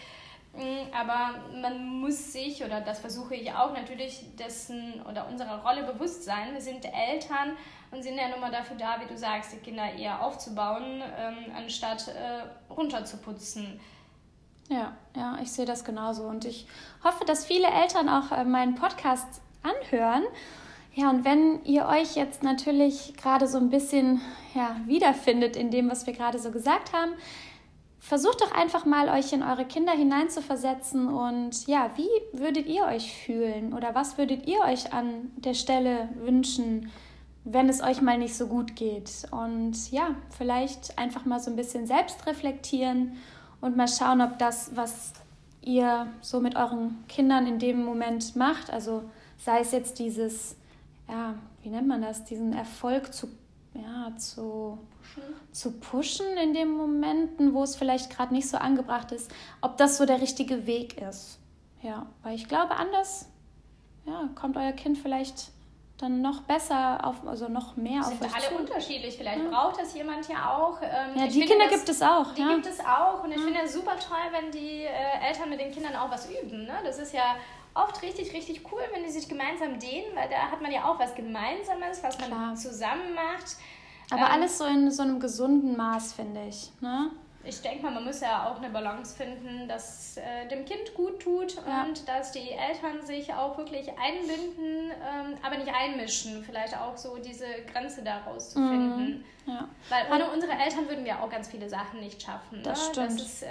Mm, aber man muss sich, oder das versuche ich auch, natürlich dessen oder unserer Rolle bewusst sein. Wir sind Eltern und sind ja nun mal dafür da, wie du sagst, die Kinder eher aufzubauen, ähm, anstatt äh, runterzuputzen. Ja, ja, ich sehe das genauso. Und ich hoffe, dass viele Eltern auch äh, meinen Podcast anhören. Ja, und wenn ihr euch jetzt natürlich gerade so ein bisschen ja, wiederfindet in dem, was wir gerade so gesagt haben, versucht doch einfach mal, euch in eure Kinder hineinzuversetzen und ja, wie würdet ihr euch fühlen oder was würdet ihr euch an der Stelle wünschen, wenn es euch mal nicht so gut geht? Und ja, vielleicht einfach mal so ein bisschen selbst reflektieren und mal schauen, ob das, was ihr so mit euren Kindern in dem Moment macht, also sei es jetzt dieses, ja, wie nennt man das, diesen Erfolg zu, ja, zu, zu pushen in den Momenten, wo es vielleicht gerade nicht so angebracht ist, ob das so der richtige Weg ist. Ja, weil ich glaube, anders ja, kommt euer Kind vielleicht dann noch besser auf, also noch mehr sind auf euch alle zu. unterschiedlich. Vielleicht ja. braucht das jemand ja auch. Ähm, ja, die Kinder das, gibt es auch. Die ja. gibt es auch. Und ich ja. finde es super toll, wenn die äh, Eltern mit den Kindern auch was üben. Ne? Das ist ja oft richtig, richtig cool, wenn die sich gemeinsam dehnen, weil da hat man ja auch was Gemeinsames, was man Klar. zusammen macht. Aber ähm, alles so in so einem gesunden Maß, finde ich. Ne? Ich denke mal, man muss ja auch eine Balance finden, dass äh, dem Kind gut tut ja. und dass die Eltern sich auch wirklich einbinden, ähm, aber nicht einmischen. Vielleicht auch so diese Grenze daraus zu finden. Ja. Weil ohne und, unsere Eltern würden wir auch ganz viele Sachen nicht schaffen. Das ne? stimmt. Das ist äh,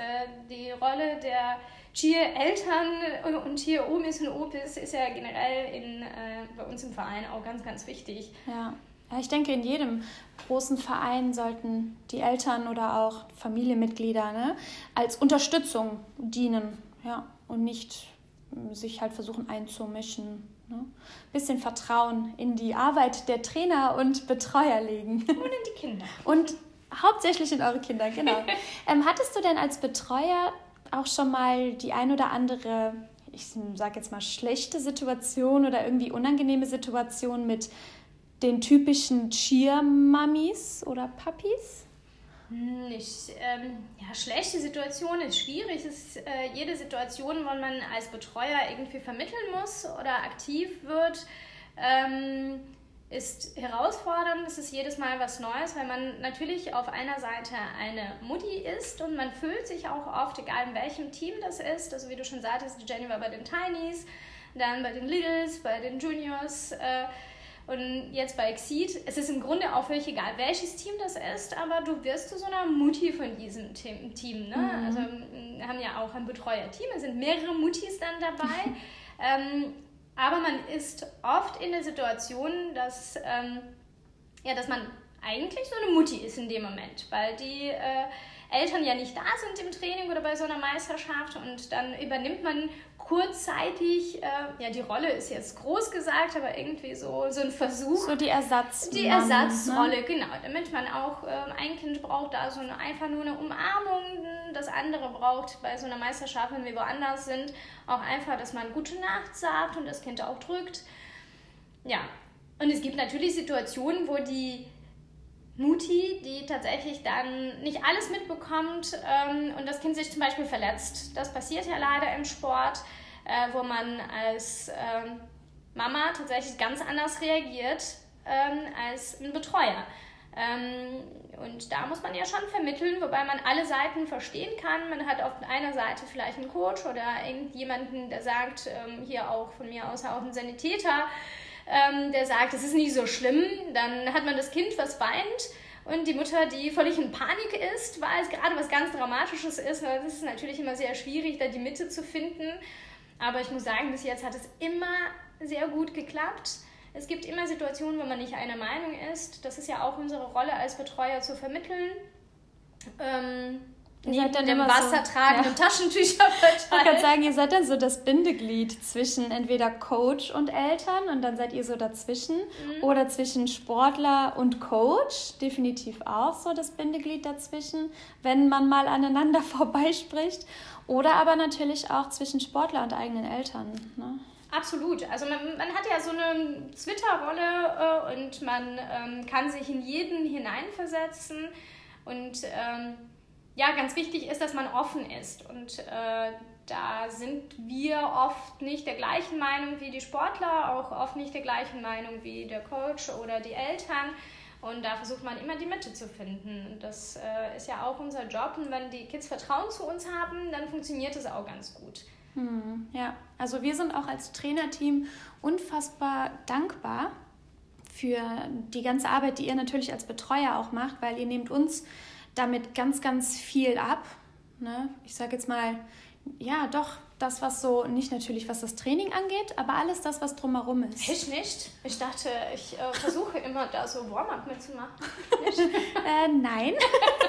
die Rolle der Cheer-Eltern und Cheer-Omis und Opis ist ja generell in, äh, bei uns im Verein auch ganz, ganz wichtig. Ja. Ja, ich denke, in jedem großen Verein sollten die Eltern oder auch Familienmitglieder ne, als Unterstützung dienen ja, und nicht hm, sich halt versuchen einzumischen. Ne? Bisschen Vertrauen in die Arbeit der Trainer und Betreuer legen. Und in die Kinder. Und hauptsächlich in eure Kinder, genau. ähm, hattest du denn als Betreuer auch schon mal die ein oder andere, ich sage jetzt mal, schlechte Situation oder irgendwie unangenehme Situation mit den typischen Cheer-Mummies oder Puppies? Nicht. Ähm, ja, schlechte Situation ist schwierig. Es ist äh, jede Situation, wo man als Betreuer irgendwie vermitteln muss oder aktiv wird, ähm, ist herausfordernd. Es ist jedes Mal was Neues, weil man natürlich auf einer Seite eine Mutti ist und man fühlt sich auch oft, egal in welchem Team das ist. Also wie du schon sagtest, Jenny war bei den Tinies, dann bei den Littles, bei den Juniors. Äh, und jetzt bei Exceed, es ist im Grunde auch völlig egal, welches Team das ist, aber du wirst zu so einer Mutti von diesem Team. Ne? Mhm. Also wir haben ja auch ein Betreuerteam, es sind mehrere Muttis dann dabei. ähm, aber man ist oft in der Situation, dass, ähm, ja, dass man eigentlich so eine Mutti ist in dem Moment, weil die äh, Eltern ja nicht da sind im Training oder bei so einer Meisterschaft und dann übernimmt man kurzzeitig, äh, ja, die Rolle ist jetzt groß gesagt, aber irgendwie so, so ein Versuch. So die Ersatz. Die Ersatzrolle, ne? genau. Damit man auch, äh, ein Kind braucht da so eine, einfach nur eine Umarmung, das andere braucht bei so einer Meisterschaft, wenn wir woanders sind, auch einfach, dass man gute Nacht sagt und das Kind auch drückt. Ja, und es gibt natürlich Situationen, wo die Mutti, die tatsächlich dann nicht alles mitbekommt ähm, und das Kind sich zum Beispiel verletzt. Das passiert ja leider im Sport, äh, wo man als ähm, Mama tatsächlich ganz anders reagiert ähm, als ein Betreuer. Ähm, und da muss man ja schon vermitteln, wobei man alle Seiten verstehen kann. Man hat auf einer Seite vielleicht einen Coach oder irgendjemanden, der sagt, ähm, hier auch von mir aus auch einen Sanitäter, ähm, der sagt, es ist nicht so schlimm. Dann hat man das Kind, was weint und die Mutter, die völlig in Panik ist, weil es gerade was ganz Dramatisches ist. Das ist natürlich immer sehr schwierig, da die Mitte zu finden. Aber ich muss sagen, bis jetzt hat es immer sehr gut geklappt. Es gibt immer Situationen, wo man nicht einer Meinung ist. Das ist ja auch unsere Rolle als Betreuer zu vermitteln. Ähm, Ihr neben dann dem wassertragenden ja. Taschentücher verteilt. Ich kann sagen, ihr seid dann so das Bindeglied zwischen entweder Coach und Eltern und dann seid ihr so dazwischen mhm. oder zwischen Sportler und Coach, definitiv auch so das Bindeglied dazwischen, wenn man mal aneinander vorbeispricht oder aber natürlich auch zwischen Sportler und eigenen Eltern. Ne? Absolut. Also man, man hat ja so eine Twitter-Rolle äh, und man ähm, kann sich in jeden hineinversetzen und ähm, ja, ganz wichtig ist, dass man offen ist. Und äh, da sind wir oft nicht der gleichen Meinung wie die Sportler, auch oft nicht der gleichen Meinung wie der Coach oder die Eltern. Und da versucht man immer die Mitte zu finden. Und das äh, ist ja auch unser Job. Und wenn die Kids Vertrauen zu uns haben, dann funktioniert es auch ganz gut. Hm, ja, also wir sind auch als Trainerteam unfassbar dankbar für die ganze Arbeit, die ihr natürlich als Betreuer auch macht, weil ihr nehmt uns damit ganz, ganz viel ab. Ne? Ich sage jetzt mal, ja, doch, das, was so, nicht natürlich, was das Training angeht, aber alles das, was drumherum ist. Ich nicht. Ich dachte, ich äh, versuche immer da so Warm-up mitzumachen. äh, nein,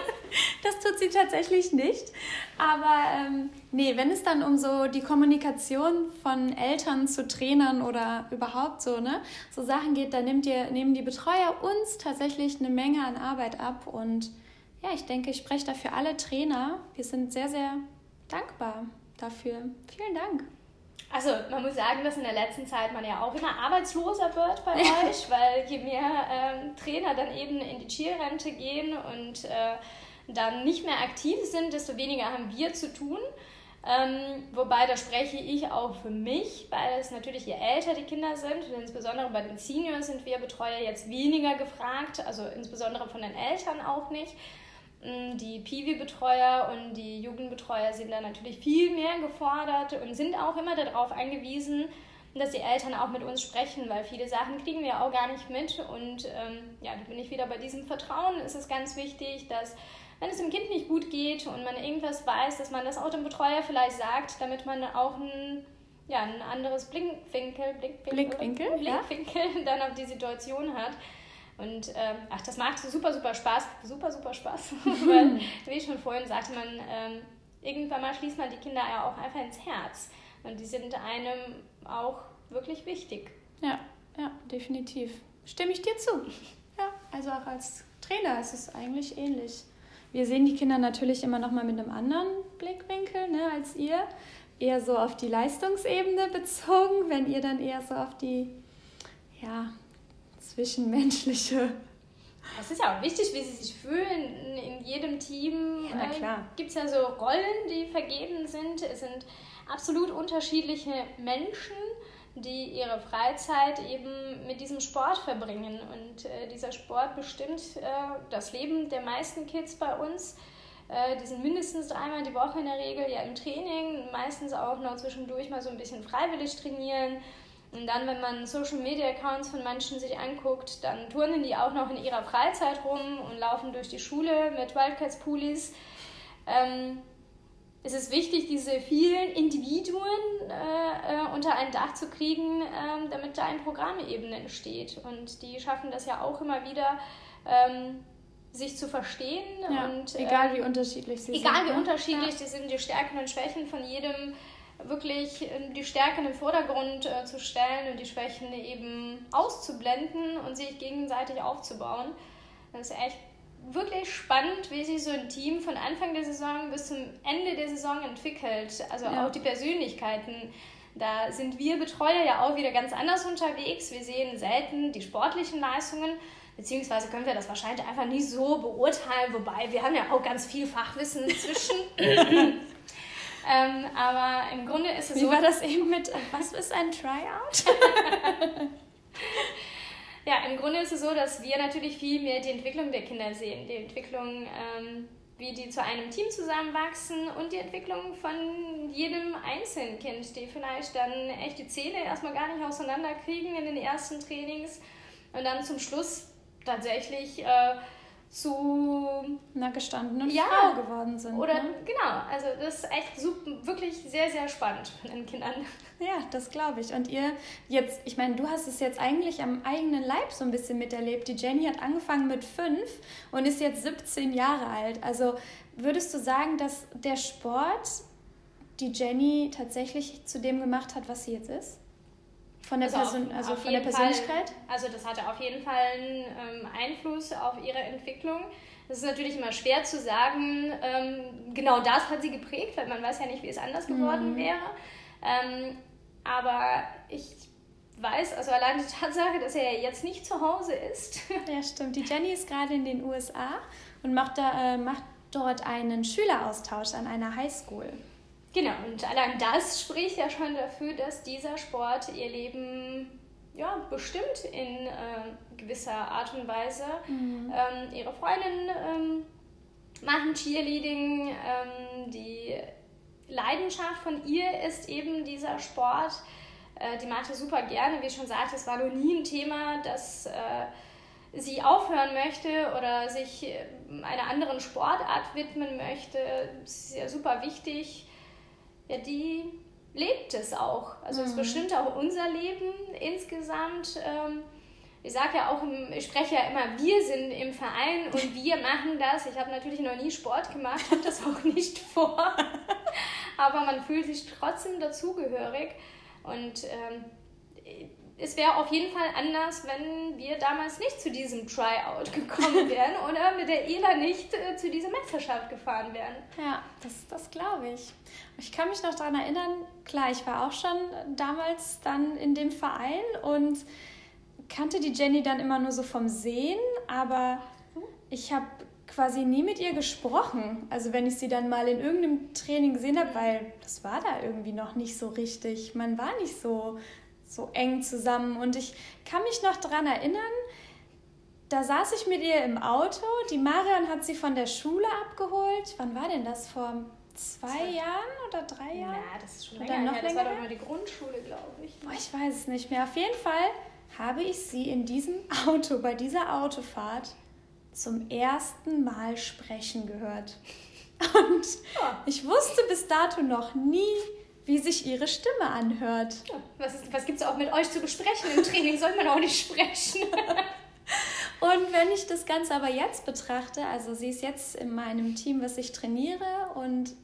das tut sie tatsächlich nicht. Aber ähm, nee, wenn es dann um so die Kommunikation von Eltern zu Trainern oder überhaupt so, ne, so Sachen geht, dann nimmt ihr, nehmen die Betreuer uns tatsächlich eine Menge an Arbeit ab und ja, ich denke, ich spreche dafür alle Trainer. Wir sind sehr, sehr dankbar dafür. Vielen Dank. Also man muss sagen, dass in der letzten Zeit man ja auch immer arbeitsloser wird bei euch, weil je mehr ähm, Trainer dann eben in die Cheer-Rente gehen und äh, dann nicht mehr aktiv sind, desto weniger haben wir zu tun. Ähm, wobei, da spreche ich auch für mich, weil es natürlich je älter die Kinder sind, und insbesondere bei den Seniors sind wir Betreuer jetzt weniger gefragt, also insbesondere von den Eltern auch nicht. Mm, die Piwi-Betreuer und die Jugendbetreuer sind da natürlich viel mehr gefordert und sind auch immer darauf angewiesen, dass die Eltern auch mit uns sprechen, weil viele Sachen kriegen wir auch gar nicht mit. Und ähm, ja, da bin ich wieder bei diesem Vertrauen. Es ist ganz wichtig, dass wenn es dem Kind nicht gut geht und man irgendwas weiß, dass man das auch dem Betreuer vielleicht sagt, damit man auch ein, ja, ein anderes Blickwinkel, Blickwinkel, Blickwinkel, Blickwinkel ja. dann auf die Situation hat. Und ähm, ach, das macht super, super Spaß, super, super Spaß. Weil, wie ich schon vorhin sagte, man ähm, irgendwann mal schließt man die Kinder ja auch einfach ins Herz. Und die sind einem auch wirklich wichtig. Ja, ja, definitiv. Stimme ich dir zu. Ja, also auch als Trainer ist es eigentlich ähnlich. Wir sehen die Kinder natürlich immer noch mal mit einem anderen Blickwinkel ne, als ihr. Eher so auf die Leistungsebene bezogen, wenn ihr dann eher so auf die ja, zwischenmenschliche. Es ist ja auch wichtig, wie sie sich fühlen. In jedem Team ja, äh, gibt es ja so Rollen, die vergeben sind. Es sind absolut unterschiedliche Menschen, die ihre Freizeit eben mit diesem Sport verbringen. Und äh, dieser Sport bestimmt äh, das Leben der meisten Kids bei uns. Äh, die sind mindestens dreimal die Woche in der Regel ja im Training, meistens auch noch zwischendurch mal so ein bisschen freiwillig trainieren. Und dann, wenn man Social Media Accounts von manchen sich anguckt, dann turnen die auch noch in ihrer Freizeit rum und laufen durch die Schule mit Wildcats Pullis. Ähm, es ist wichtig, diese vielen Individuen äh, äh, unter ein Dach zu kriegen, äh, damit da ein Programm eben entsteht. Und die schaffen das ja auch immer wieder, ähm, sich zu verstehen. Ja, und, egal wie ähm, unterschiedlich sie egal sind. Egal wie ne? unterschiedlich ja. die sind, die Stärken und Schwächen von jedem wirklich die Stärken im Vordergrund äh, zu stellen und die Schwächen eben auszublenden und sich gegenseitig aufzubauen. Das ist echt wirklich spannend, wie sich so ein Team von Anfang der Saison bis zum Ende der Saison entwickelt. Also ja. auch die Persönlichkeiten. Da sind wir Betreuer ja auch wieder ganz anders unterwegs. Wir sehen selten die sportlichen Leistungen, beziehungsweise können wir das wahrscheinlich einfach nie so beurteilen, wobei wir haben ja auch ganz viel Fachwissen zwischen. ähm, aber im Grunde ist es Wie so. Wie war das eben mit, was ist ein Tryout? Ja, im Grunde ist es so, dass wir natürlich viel mehr die Entwicklung der Kinder sehen. Die Entwicklung, ähm, wie die zu einem Team zusammenwachsen und die Entwicklung von jedem einzelnen Kind, die vielleicht dann echt die Zähne erstmal gar nicht auseinanderkriegen in den ersten Trainings und dann zum Schluss tatsächlich äh, zu einer gestandenen ja, Frau geworden sind. Oder ne? genau, also das ist echt super, wirklich sehr, sehr spannend von den Kindern. Ja, das glaube ich. Und ihr jetzt, ich meine, du hast es jetzt eigentlich am eigenen Leib so ein bisschen miterlebt. Die Jenny hat angefangen mit fünf und ist jetzt 17 Jahre alt. Also würdest du sagen, dass der Sport die Jenny tatsächlich zu dem gemacht hat, was sie jetzt ist? Von der, also Person, auf, also auf von der Persönlichkeit? Fall, also das hatte auf jeden Fall einen ähm, Einfluss auf ihre Entwicklung. Es ist natürlich immer schwer zu sagen, ähm, genau das hat sie geprägt, weil man weiß ja nicht, wie es anders geworden mhm. wäre. Ähm, aber ich weiß, also allein die Tatsache, dass er jetzt nicht zu Hause ist. Ja, stimmt. Die Jenny ist gerade in den USA und macht, da, äh, macht dort einen Schüleraustausch an einer Highschool. Genau, und allein das spricht ja schon dafür, dass dieser Sport ihr Leben ja, bestimmt in äh, gewisser Art und Weise. Mhm. Ähm, ihre Freundinnen ähm, machen Cheerleading. Ähm, die Leidenschaft von ihr ist eben dieser Sport. Äh, die macht er super gerne. Wie ich schon sagte, es war noch nie ein Thema, dass äh, sie aufhören möchte oder sich äh, einer anderen Sportart widmen möchte. Das ist ja super wichtig ja, die lebt es auch. Also es mhm. bestimmt auch unser Leben insgesamt. Ähm, ich sage ja auch, ich spreche ja immer, wir sind im Verein und wir machen das. Ich habe natürlich noch nie Sport gemacht, habe das auch nicht vor. Aber man fühlt sich trotzdem dazugehörig. Und ähm, es wäre auf jeden Fall anders, wenn wir damals nicht zu diesem Tryout gekommen wären oder mit der ELA nicht äh, zu dieser Meisterschaft gefahren wären. Ja, das, das glaube ich. Ich kann mich noch daran erinnern, klar, ich war auch schon damals dann in dem Verein und kannte die Jenny dann immer nur so vom Sehen, aber ich habe quasi nie mit ihr gesprochen. Also wenn ich sie dann mal in irgendeinem Training gesehen habe, weil das war da irgendwie noch nicht so richtig. Man war nicht so so eng zusammen. Und ich kann mich noch daran erinnern, da saß ich mit ihr im Auto. Die Marion hat sie von der Schule abgeholt. Wann war denn das? Vor zwei, zwei. Jahren oder drei Jahren? Ja, das ist schon oder länger noch her. Das war doch mal die Grundschule, glaube ich. Boah, ich weiß es nicht mehr. Auf jeden Fall habe ich sie in diesem Auto, bei dieser Autofahrt, zum ersten Mal sprechen gehört. Und ich wusste bis dato noch nie, wie sich ihre Stimme anhört. Ja, was, was gibt es auch mit euch zu besprechen? Im Training soll man auch nicht sprechen. und wenn ich das Ganze aber jetzt betrachte, also sie ist jetzt in meinem Team, was ich trainiere und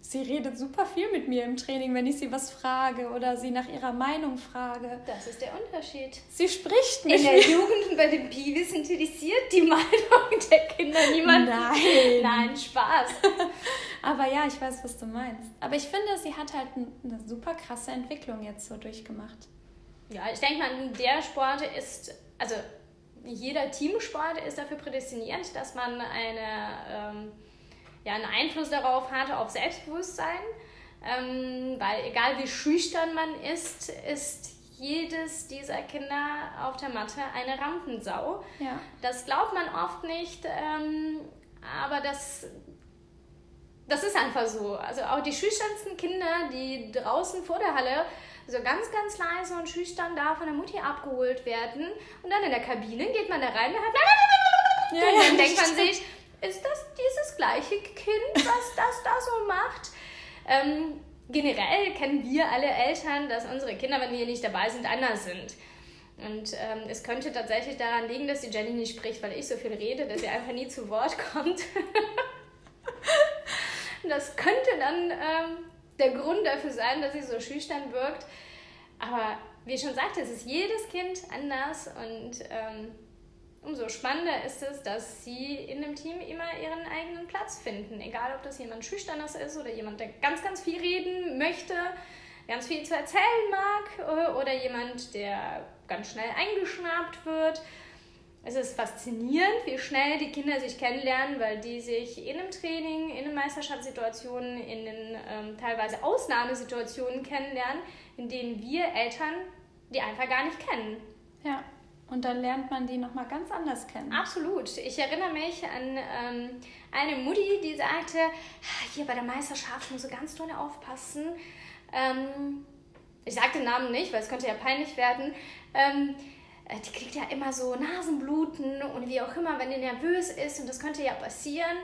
sie redet super viel mit mir im Training, wenn ich sie was frage oder sie nach ihrer Meinung frage. Das ist der Unterschied. Sie spricht nicht. In der Jugend bei den Piwis interessiert die Meinung der Kinder niemand. Nein. Nein, Spaß. Aber ja, ich weiß, was du meinst. Aber ich finde, sie hat halt eine super krasse Entwicklung jetzt so durchgemacht. Ja, ich denke mal, der Sport ist, also jeder Teamsport ist dafür prädestiniert, dass man eine, ähm, ja, einen Einfluss darauf hat, auf Selbstbewusstsein. Ähm, weil egal wie schüchtern man ist, ist jedes dieser Kinder auf der Matte eine Rampensau. Ja. Das glaubt man oft nicht, ähm, aber das das ist einfach so. Also auch die schüchternsten Kinder, die draußen vor der Halle so ganz, ganz leise und schüchtern da von der Mutti abgeholt werden und dann in der Kabine geht man da rein und, hat ja, und dann ja, denkt man sich, ist das dieses gleiche Kind, was das da so macht? Ähm, generell kennen wir alle Eltern, dass unsere Kinder, wenn wir nicht dabei sind, anders sind. Und ähm, es könnte tatsächlich daran liegen, dass die Jenny nicht spricht, weil ich so viel rede, dass sie einfach nie zu Wort kommt. Das könnte dann ähm, der Grund dafür sein, dass sie so schüchtern wirkt. Aber wie ich schon sagte, es ist jedes Kind anders und ähm, umso spannender ist es, dass sie in dem Team immer ihren eigenen Platz finden. Egal, ob das jemand Schüchternes ist oder jemand, der ganz, ganz viel reden möchte, ganz viel zu erzählen mag oder jemand, der ganz schnell eingeschnappt wird. Es ist faszinierend, wie schnell die Kinder sich kennenlernen, weil die sich in einem Training, in den Meisterschaftssituationen, in den ähm, teilweise Ausnahmesituationen kennenlernen, in denen wir Eltern die einfach gar nicht kennen. Ja. Und dann lernt man die nochmal ganz anders kennen. Absolut. Ich erinnere mich an ähm, eine Mutti, die sagte, hier bei der Meisterschaft muss du ganz doll aufpassen. Ähm, ich sage den Namen nicht, weil es könnte ja peinlich werden. Ähm, äh, die kriegt ja immer so Nasenbluten und wie auch immer, wenn die nervös ist und das könnte ja passieren.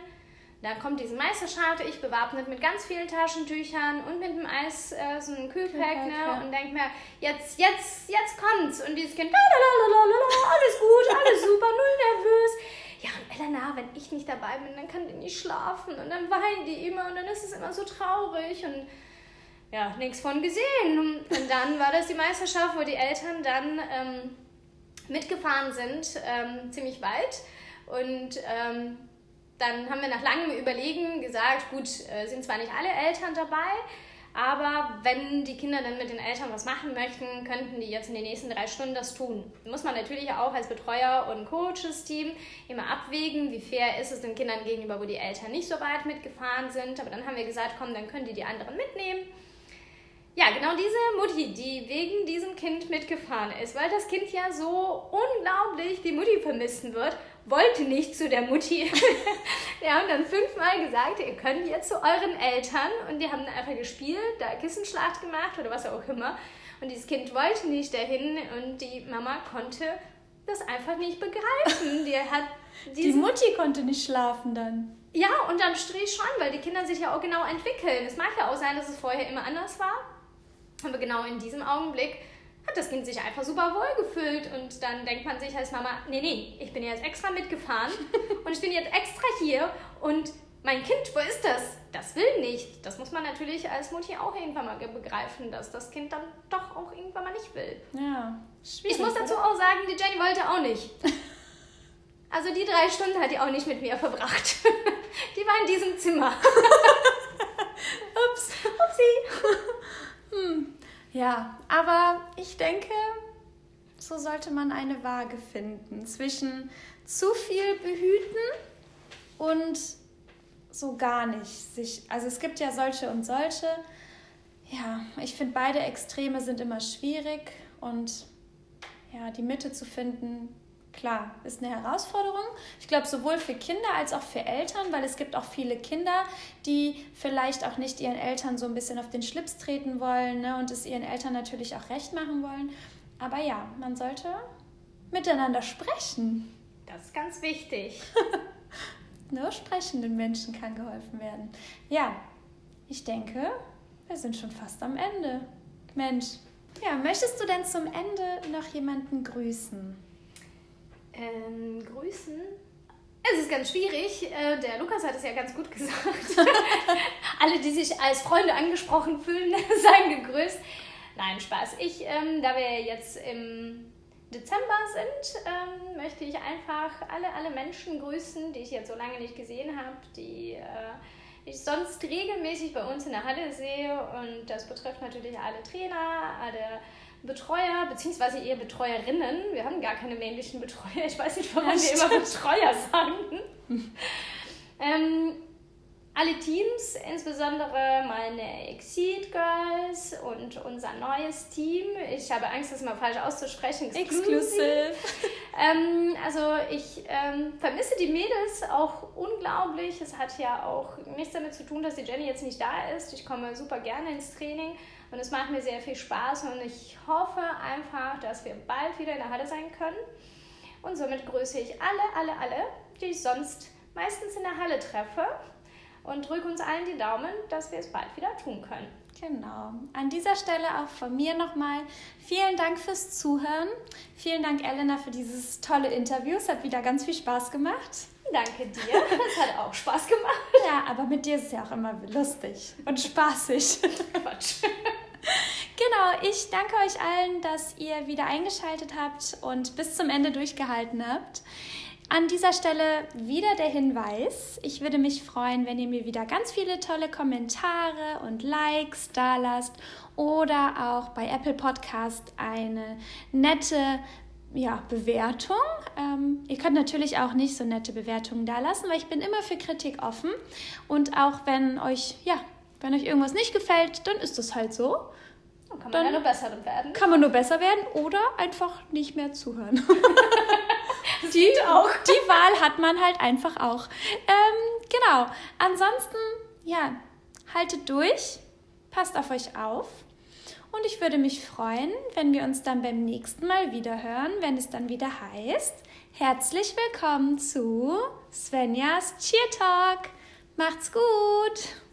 Dann kommt diese Meisterschaft, ich bewaffnet mit ganz vielen Taschentüchern und mit dem Eis, äh, so einem Kühlpack, ne? Ja. Und denke mir, jetzt, jetzt, jetzt kommt's. Und dieses Kind, alles gut, alles super, null nervös. Ja, und Elena, wenn ich nicht dabei bin, dann kann die nicht schlafen. Und dann weinen die immer und dann ist es immer so traurig. Und ja, nichts von gesehen. Und dann war das die Meisterschaft, wo die Eltern dann ähm, mitgefahren sind, ähm, ziemlich weit. Und ähm, dann haben wir nach langem Überlegen gesagt, gut, äh, sind zwar nicht alle Eltern dabei, aber wenn die Kinder dann mit den Eltern was machen möchten, könnten die jetzt in den nächsten drei Stunden das tun. Muss man natürlich auch als Betreuer und Coaches-Team immer abwägen, wie fair ist es den Kindern gegenüber, wo die Eltern nicht so weit mitgefahren sind. Aber dann haben wir gesagt, komm, dann können die die anderen mitnehmen. Ja, genau diese Mutti, die wegen diesem Kind mitgefahren ist, weil das Kind ja so unglaublich die Mutti vermissen wird, wollte nicht zu der Mutti. Wir haben dann fünfmal gesagt, ihr könnt jetzt zu euren Eltern und die haben dann einfach gespielt, da Kissenschlacht gemacht oder was auch immer. Und dieses Kind wollte nicht dahin und die Mama konnte das einfach nicht begreifen. Die, hat die Mutti konnte nicht schlafen dann. Ja, und dann Strich schon, weil die Kinder sich ja auch genau entwickeln. Es mag ja auch sein, dass es vorher immer anders war. Aber genau in diesem Augenblick hat das Kind sich einfach super wohl gefühlt und dann denkt man sich als Mama, nee, nee, ich bin jetzt extra mitgefahren und ich bin jetzt extra hier und mein Kind, wo ist das? Das will nicht. Das muss man natürlich als Mutti auch irgendwann mal begreifen, dass das Kind dann doch auch irgendwann mal nicht will. Ja. Ich muss dazu auch sagen, die Jenny wollte auch nicht. Also die drei Stunden hat die auch nicht mit mir verbracht. Die war in diesem Zimmer. Ups. Upsi. Hm. Ja, aber ich denke, so sollte man eine Waage finden zwischen zu viel behüten und so gar nicht sich. Also es gibt ja solche und solche. Ja, ich finde beide Extreme sind immer schwierig und ja, die Mitte zu finden, klar, ist eine Herausforderung. Ich glaube, sowohl für Kinder als auch für Eltern, weil es gibt auch viele Kinder, die vielleicht auch nicht ihren Eltern so ein bisschen auf den Schlips treten wollen ne, und es ihren Eltern natürlich auch recht machen wollen. Aber ja, man sollte miteinander sprechen. Das ist ganz wichtig. Nur sprechenden Menschen kann geholfen werden. Ja, ich denke, wir sind schon fast am Ende. Mensch. Ja, möchtest du denn zum Ende noch jemanden grüßen? Ähm, grüßen. Es ist ganz schwierig. Äh, der Lukas hat es ja ganz gut gesagt. Alle, die sich als Freunde angesprochen fühlen, seien gegrüßt. Nein, Spaß. Ich, ähm, da wir jetzt im Dezember sind, ähm, möchte ich einfach alle, alle Menschen grüßen, die ich jetzt so lange nicht gesehen habe, die äh, ich sonst regelmäßig bei uns in der Halle sehe. Und das betrifft natürlich alle Trainer, alle Betreuer, beziehungsweise eher Betreuerinnen. Wir haben gar keine männlichen Betreuer. Ich weiß nicht, warum ja, wir immer Betreuer sagen. ähm, alle Teams, insbesondere meine Exceed Girls und unser neues Team. Ich habe Angst, das mal falsch auszusprechen. Exclusive. ähm, also ich ähm, vermisse die Mädels auch unglaublich. Es hat ja auch nichts damit zu tun, dass die Jenny jetzt nicht da ist. Ich komme super gerne ins Training. Und es macht mir sehr viel Spaß und ich hoffe einfach, dass wir bald wieder in der Halle sein können. Und somit grüße ich alle, alle, alle, die ich sonst meistens in der Halle treffe und drücke uns allen die Daumen, dass wir es bald wieder tun können. Genau. An dieser Stelle auch von mir nochmal vielen Dank fürs Zuhören. Vielen Dank, Elena, für dieses tolle Interview. Es hat wieder ganz viel Spaß gemacht. Danke dir. Es hat auch Spaß gemacht. Ja, aber mit dir ist es ja auch immer lustig und spaßig. Quatsch. Genau, ich danke euch allen, dass ihr wieder eingeschaltet habt und bis zum Ende durchgehalten habt. An dieser Stelle wieder der Hinweis. Ich würde mich freuen, wenn ihr mir wieder ganz viele tolle Kommentare und Likes da lasst oder auch bei Apple Podcast eine nette ja, Bewertung. Ähm, ihr könnt natürlich auch nicht so nette Bewertungen da lassen, weil ich bin immer für Kritik offen. Und auch wenn euch, ja, wenn euch irgendwas nicht gefällt, dann ist das halt so. Dann kann man dann ja nur besser werden. Kann man nur besser werden oder einfach nicht mehr zuhören. die, auch. die Wahl hat man halt einfach auch. Ähm, genau. Ansonsten, ja, haltet durch, passt auf euch auf. Und ich würde mich freuen, wenn wir uns dann beim nächsten Mal wieder hören, wenn es dann wieder heißt, herzlich willkommen zu Svenjas Cheer Talk. Macht's gut!